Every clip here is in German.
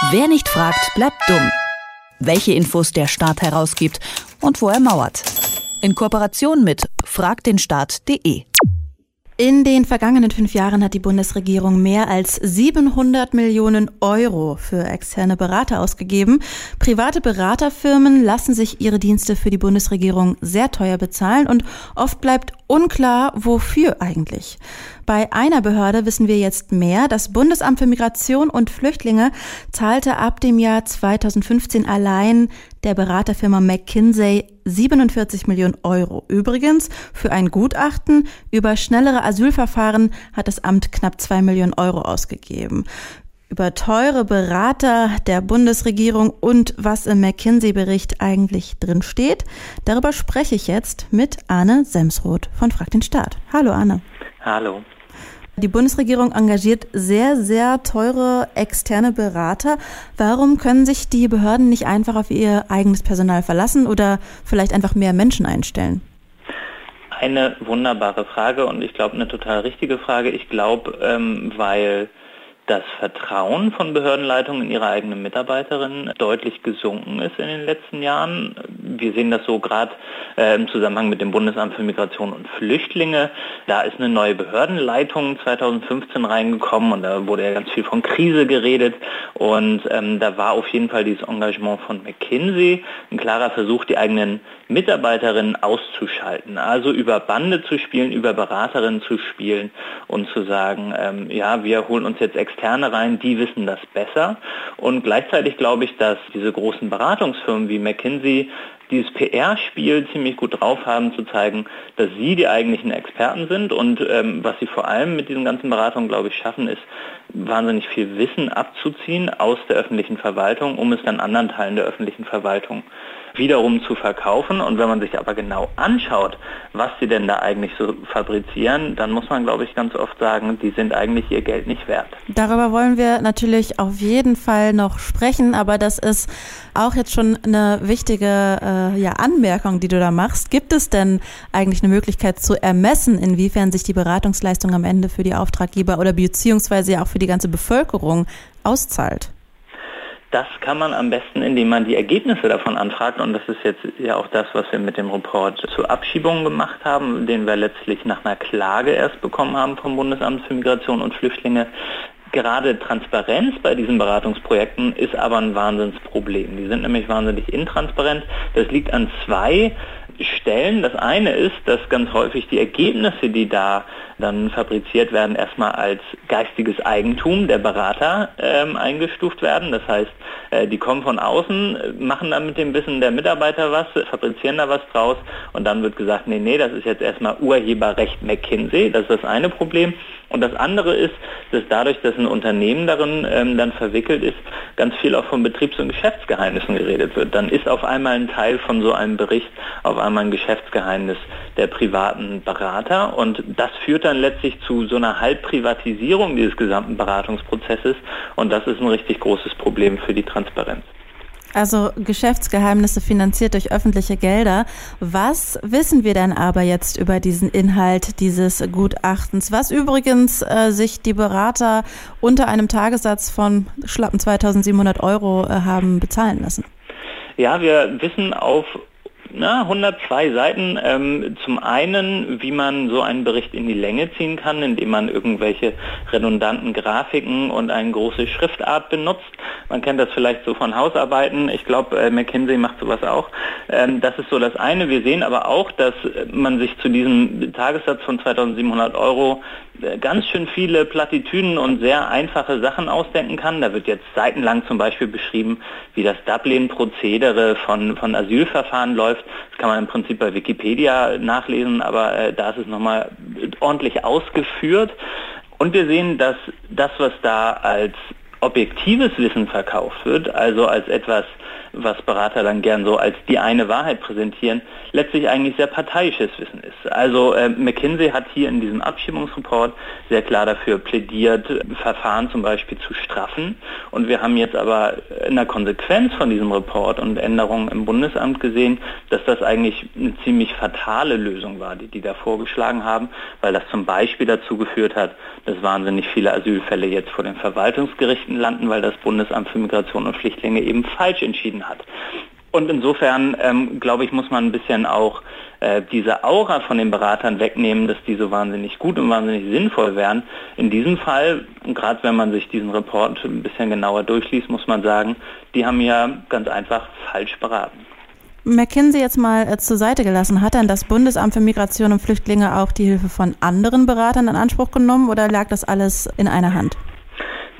Wer nicht fragt, bleibt dumm. Welche Infos der Staat herausgibt und wo er mauert. In Kooperation mit fragdenstaat.de. In den vergangenen fünf Jahren hat die Bundesregierung mehr als 700 Millionen Euro für externe Berater ausgegeben. Private Beraterfirmen lassen sich ihre Dienste für die Bundesregierung sehr teuer bezahlen und oft bleibt unklar, wofür eigentlich. Bei einer Behörde wissen wir jetzt mehr. Das Bundesamt für Migration und Flüchtlinge zahlte ab dem Jahr 2015 allein der Beraterfirma McKinsey 47 Millionen Euro. Übrigens, für ein Gutachten über schnellere Asylverfahren hat das Amt knapp zwei Millionen Euro ausgegeben über teure Berater der Bundesregierung und was im McKinsey-Bericht eigentlich drin steht. Darüber spreche ich jetzt mit Arne Semsroth von Frag den Staat. Hallo Arne. Hallo. Die Bundesregierung engagiert sehr, sehr teure externe Berater. Warum können sich die Behörden nicht einfach auf ihr eigenes Personal verlassen oder vielleicht einfach mehr Menschen einstellen? Eine wunderbare Frage und ich glaube eine total richtige Frage. Ich glaube, ähm, weil das Vertrauen von Behördenleitungen in ihre eigenen Mitarbeiterinnen deutlich gesunken ist in den letzten Jahren. Wir sehen das so gerade äh, im Zusammenhang mit dem Bundesamt für Migration und Flüchtlinge. Da ist eine neue Behördenleitung 2015 reingekommen und da wurde ja ganz viel von Krise geredet und ähm, da war auf jeden Fall dieses Engagement von McKinsey ein klarer Versuch, die eigenen Mitarbeiterinnen auszuschalten, also über Bande zu spielen, über Beraterinnen zu spielen und zu sagen, ähm, ja, wir holen uns jetzt Externe rein, die wissen das besser. Und gleichzeitig glaube ich, dass diese großen Beratungsfirmen wie McKinsey dieses PR-Spiel ziemlich gut drauf haben, zu zeigen, dass sie die eigentlichen Experten sind und ähm, was sie vor allem mit diesen ganzen Beratungen, glaube ich, schaffen, ist wahnsinnig viel Wissen abzuziehen aus der öffentlichen Verwaltung, um es dann anderen Teilen der öffentlichen Verwaltung wiederum zu verkaufen. Und wenn man sich aber genau anschaut, was sie denn da eigentlich so fabrizieren, dann muss man, glaube ich, ganz oft sagen, die sind eigentlich ihr Geld nicht wert. Darüber wollen wir natürlich auf jeden Fall noch sprechen, aber das ist auch jetzt schon eine wichtige äh, ja, Anmerkung, die du da machst. Gibt es denn eigentlich eine Möglichkeit zu ermessen, inwiefern sich die Beratungsleistung am Ende für die Auftraggeber oder beziehungsweise ja auch für die ganze Bevölkerung auszahlt? Das kann man am besten, indem man die Ergebnisse davon anfragt. Und das ist jetzt ja auch das, was wir mit dem Report zu Abschiebungen gemacht haben, den wir letztlich nach einer Klage erst bekommen haben vom Bundesamt für Migration und Flüchtlinge. Gerade Transparenz bei diesen Beratungsprojekten ist aber ein Wahnsinnsproblem. Die sind nämlich wahnsinnig intransparent. Das liegt an zwei Stellen. Das eine ist, dass ganz häufig die Ergebnisse, die da dann fabriziert werden, erstmal als geistiges Eigentum der Berater ähm, eingestuft werden. Das heißt, äh, die kommen von außen, machen dann mit dem Wissen der Mitarbeiter was, fabrizieren da was draus und dann wird gesagt, nee, nee, das ist jetzt erstmal Urheberrecht McKinsey. Das ist das eine Problem. Und das andere ist, dass dadurch, dass ein Unternehmen darin ähm, dann verwickelt ist, ganz viel auch von Betriebs- und Geschäftsgeheimnissen geredet wird. Dann ist auf einmal ein Teil von so einem Bericht auf einmal ein Geschäftsgeheimnis der privaten Berater und das führt dann letztlich zu so einer Halbprivatisierung dieses gesamten Beratungsprozesses und das ist ein richtig großes Problem für die Transparenz. Also Geschäftsgeheimnisse finanziert durch öffentliche Gelder. Was wissen wir denn aber jetzt über diesen Inhalt dieses Gutachtens, was übrigens äh, sich die Berater unter einem Tagessatz von schlappen 2700 Euro äh, haben bezahlen lassen? Ja, wir wissen auf na, 102 Seiten. Ähm, zum einen, wie man so einen Bericht in die Länge ziehen kann, indem man irgendwelche redundanten Grafiken und eine große Schriftart benutzt. Man kennt das vielleicht so von Hausarbeiten. Ich glaube, äh, McKinsey macht sowas auch. Ähm, das ist so das eine. Wir sehen aber auch, dass man sich zu diesem Tagessatz von 2700 Euro äh, ganz schön viele Plattitüden und sehr einfache Sachen ausdenken kann. Da wird jetzt seitenlang zum Beispiel beschrieben, wie das Dublin-Prozedere von, von Asylverfahren läuft. Das kann man im Prinzip bei Wikipedia nachlesen, aber äh, da ist es nochmal ordentlich ausgeführt. Und wir sehen, dass das, was da als objektives Wissen verkauft wird, also als etwas, was Berater dann gern so als die eine Wahrheit präsentieren, letztlich eigentlich sehr parteiisches Wissen ist. Also äh, McKinsey hat hier in diesem Abschiebungsreport sehr klar dafür plädiert, Verfahren zum Beispiel zu straffen. Und wir haben jetzt aber in der Konsequenz von diesem Report und Änderungen im Bundesamt gesehen, dass das eigentlich eine ziemlich fatale Lösung war, die die da vorgeschlagen haben, weil das zum Beispiel dazu geführt hat, dass wahnsinnig viele Asylfälle jetzt vor den Verwaltungsgerichten landen, weil das Bundesamt für Migration und Flüchtlinge eben falsch entschieden hat. Und insofern, ähm, glaube ich, muss man ein bisschen auch äh, diese Aura von den Beratern wegnehmen, dass die so wahnsinnig gut und wahnsinnig sinnvoll wären. In diesem Fall, gerade wenn man sich diesen Report ein bisschen genauer durchliest, muss man sagen, die haben ja ganz einfach falsch beraten. McKinsey jetzt mal äh, zur Seite gelassen, hat dann das Bundesamt für Migration und Flüchtlinge auch die Hilfe von anderen Beratern in Anspruch genommen oder lag das alles in einer Hand?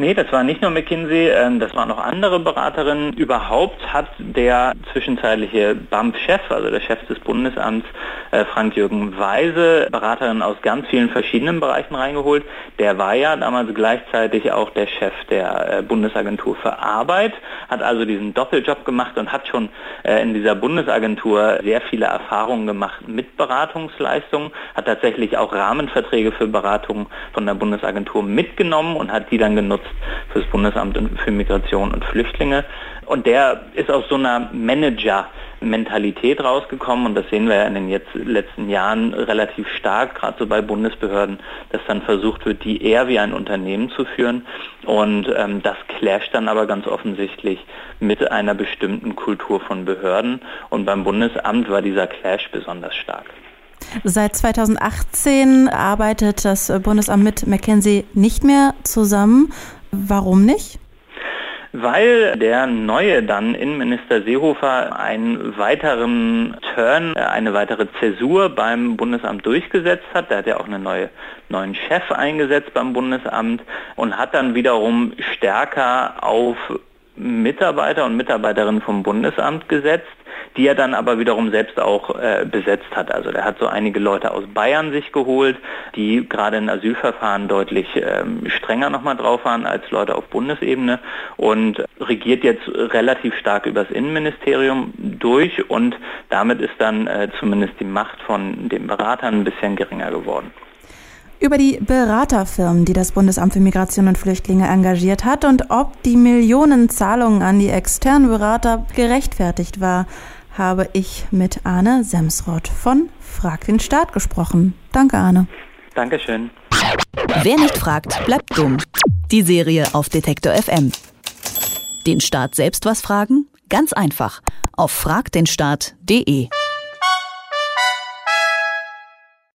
Nee, das war nicht nur McKinsey, ähm, das waren auch andere Beraterinnen. Überhaupt hat der zwischenzeitliche BAMF-Chef, also der Chef des Bundesamts, äh, Frank-Jürgen Weise, Beraterinnen aus ganz vielen verschiedenen Bereichen reingeholt. Der war ja damals gleichzeitig auch der Chef der äh, Bundesagentur für Arbeit, hat also diesen Doppeljob gemacht und hat schon äh, in dieser Bundesagentur sehr viele Erfahrungen gemacht mit Beratungsleistungen, hat tatsächlich auch Rahmenverträge für Beratungen von der Bundesagentur mitgenommen und hat die dann genutzt für das Bundesamt für Migration und Flüchtlinge. Und der ist aus so einer Manager-Mentalität rausgekommen und das sehen wir ja in den jetzt, letzten Jahren relativ stark, gerade so bei Bundesbehörden, dass dann versucht wird, die eher wie ein Unternehmen zu führen. Und ähm, das clasht dann aber ganz offensichtlich mit einer bestimmten Kultur von Behörden. Und beim Bundesamt war dieser Clash besonders stark. Seit 2018 arbeitet das Bundesamt mit McKinsey nicht mehr zusammen. Warum nicht? Weil der neue dann Innenminister Seehofer einen weiteren Turn, äh, eine weitere Zäsur beim Bundesamt durchgesetzt hat. Der hat ja auch einen neue, neuen Chef eingesetzt beim Bundesamt und hat dann wiederum stärker auf Mitarbeiter und Mitarbeiterinnen vom Bundesamt gesetzt die er dann aber wiederum selbst auch äh, besetzt hat. Also der hat so einige Leute aus Bayern sich geholt, die gerade in Asylverfahren deutlich ähm, strenger nochmal drauf waren als Leute auf Bundesebene und regiert jetzt relativ stark übers Innenministerium durch und damit ist dann äh, zumindest die Macht von den Beratern ein bisschen geringer geworden über die Beraterfirmen, die das Bundesamt für Migration und Flüchtlinge engagiert hat und ob die Millionenzahlungen an die externen Berater gerechtfertigt war habe ich mit Arne Semsroth von Frag den Staat gesprochen. Danke, Arne. Dankeschön. Wer nicht fragt, bleibt dumm. Die Serie auf Detektor FM. Den Staat selbst was fragen? Ganz einfach. Auf fragdenstaat.de.